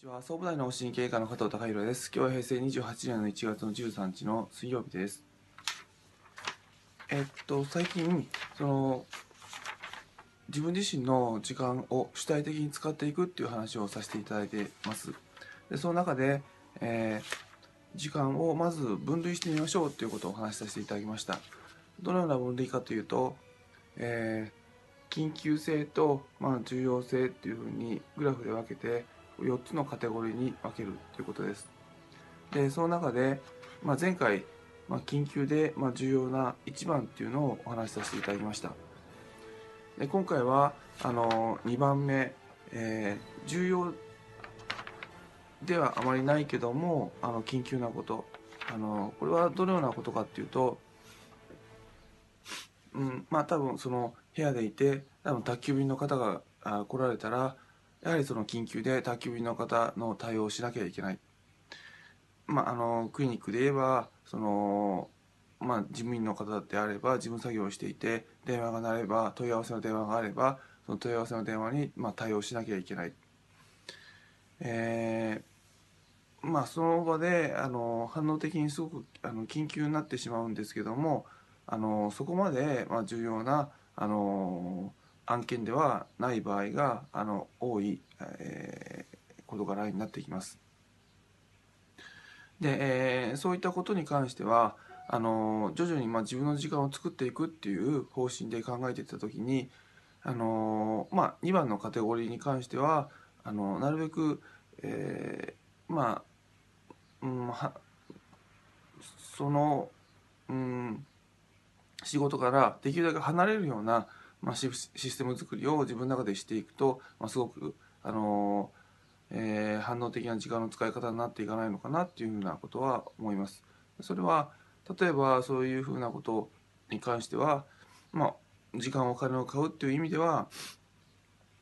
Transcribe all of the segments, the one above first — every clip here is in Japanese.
ちは総武大脳神経科の加藤孝弘です。今日は平成28年の1月の13日の水曜日です。えっと、最近、その、自分自身の時間を主体的に使っていくっていう話をさせていただいてます。で、その中で、えー時間をまず分類してみましょうっていうことをお話しさせていただきました。どのような分類かというと、えー緊急性と、まあ、重要性っていうふうにグラフで分けて4つのカテゴリーに分けるということです。でその中で、まあ、前回、まあ、緊急で、まあ、重要な1番っていうのをお話しさせていただきました。で今回はあの2番目、えー重要ではあまりないけどもあの緊急なことあのこれはどのようなことかっていうとうん、まあ多分その部屋でいて多分宅急便の方が来られたらやはりその緊急で宅急便の方の対応をしなきゃいけない。まああのクリニックで言えばそのまあ事務員の方であれば事務作業をしていて電話が鳴れば問い合わせの電話があればその問い合わせの電話にまあ対応しなきゃいけない。えーまあその場であの反応的にすごくあの緊急になってしまうんですけどもあのそこまで、まあ、重要なあの案件ではない場合があの多い、えー事柄になってきます。で、えーそういったことに関してはあの徐々に、まあ、自分の時間を作っていくっていう方針で考えていった時にあの、まあ、2番のカテゴリーに関してはあのなるべく、えーまあ、うん、はその、うん、仕事からできるだけ離れるような、まあ、システム作りを自分の中でしていくと、まあ、すごく、あのえー反応的な時間の使い方になっていかないのかなっていうふうなことは思います。それは例えばそういうふうなことに関しては、まあ、時間お金を買うっていう意味では、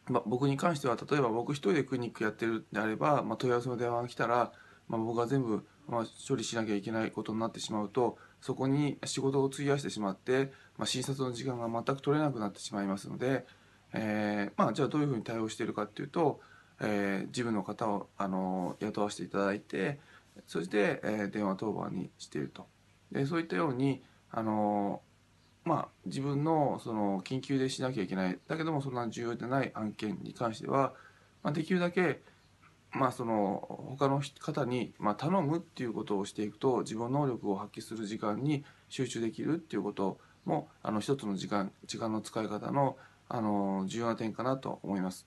まあ、僕に関しては例えば僕一人でクリニックやってるんであれば、まあ、問い合わせの電話が来たら、まあ、僕が全部、まあ、処理しなきゃいけないことになってしまうとそこに仕事を費やしてしまって、まあ、診察の時間が全く取れなくなってしまいますので、えーまあ、じゃあどういうふうに対応しているかっていうと、えー、自分の方を、あの雇わせていただいてそして、えー電話当番にしていると。でそういったように、あのまあ、自分のその緊急でしなきゃいけない。だけどもそんな重要でない案件に関しては、まあ、できるだけ、まあ、その他の方に、まあ、頼むっていうことをしていくと自分能力を発揮する時間に集中できるっていうこともあの一つの時間時間の使い方のあの重要な点かなと思います。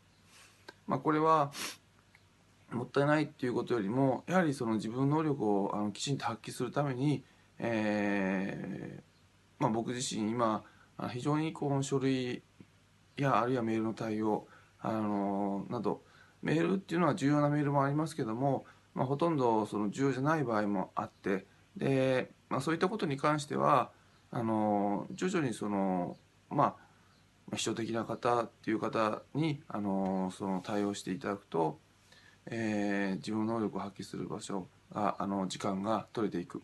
まあ、これはもったいないっていうことよりもやはりその自分能力をあのきちんと発揮するために、えーまあ、僕自身今非常にこう書類やあるいはメールの対応あのなどメールっていうのは重要なメールもありますけども、まあ、ほとんどその重要じゃない場合もあってで、まあ、そういったことに関してはあの徐々にそのまあ秘書的な方っていう方にあのその対応していただくと、えー自分の能力を発揮する場所があの時間が取れていく。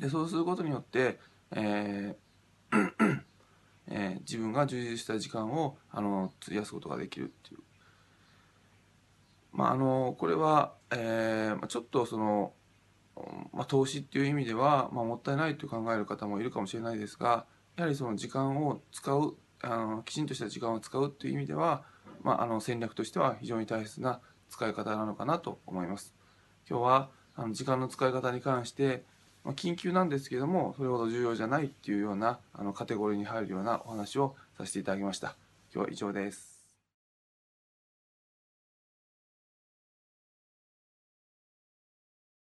でそうすることによって、えーえー自分が充実した時間をあの費やすことができるっていう。まああのこれは、えーちょっとその、まあ、投資っていう意味では、まあ、もったいないと考える方もいるかもしれないですがやはりその時間を使うあのきちんとした時間を使うっていう意味では、まあ、あの戦略としては非常に大切な使い方なのかなと思います。今日はあの時間の使い方に関して、まあ、緊急なんですけどもそれほど重要じゃないっていうようなあのカテゴリーに入るようなお話をさせていただきました。今日は以上です。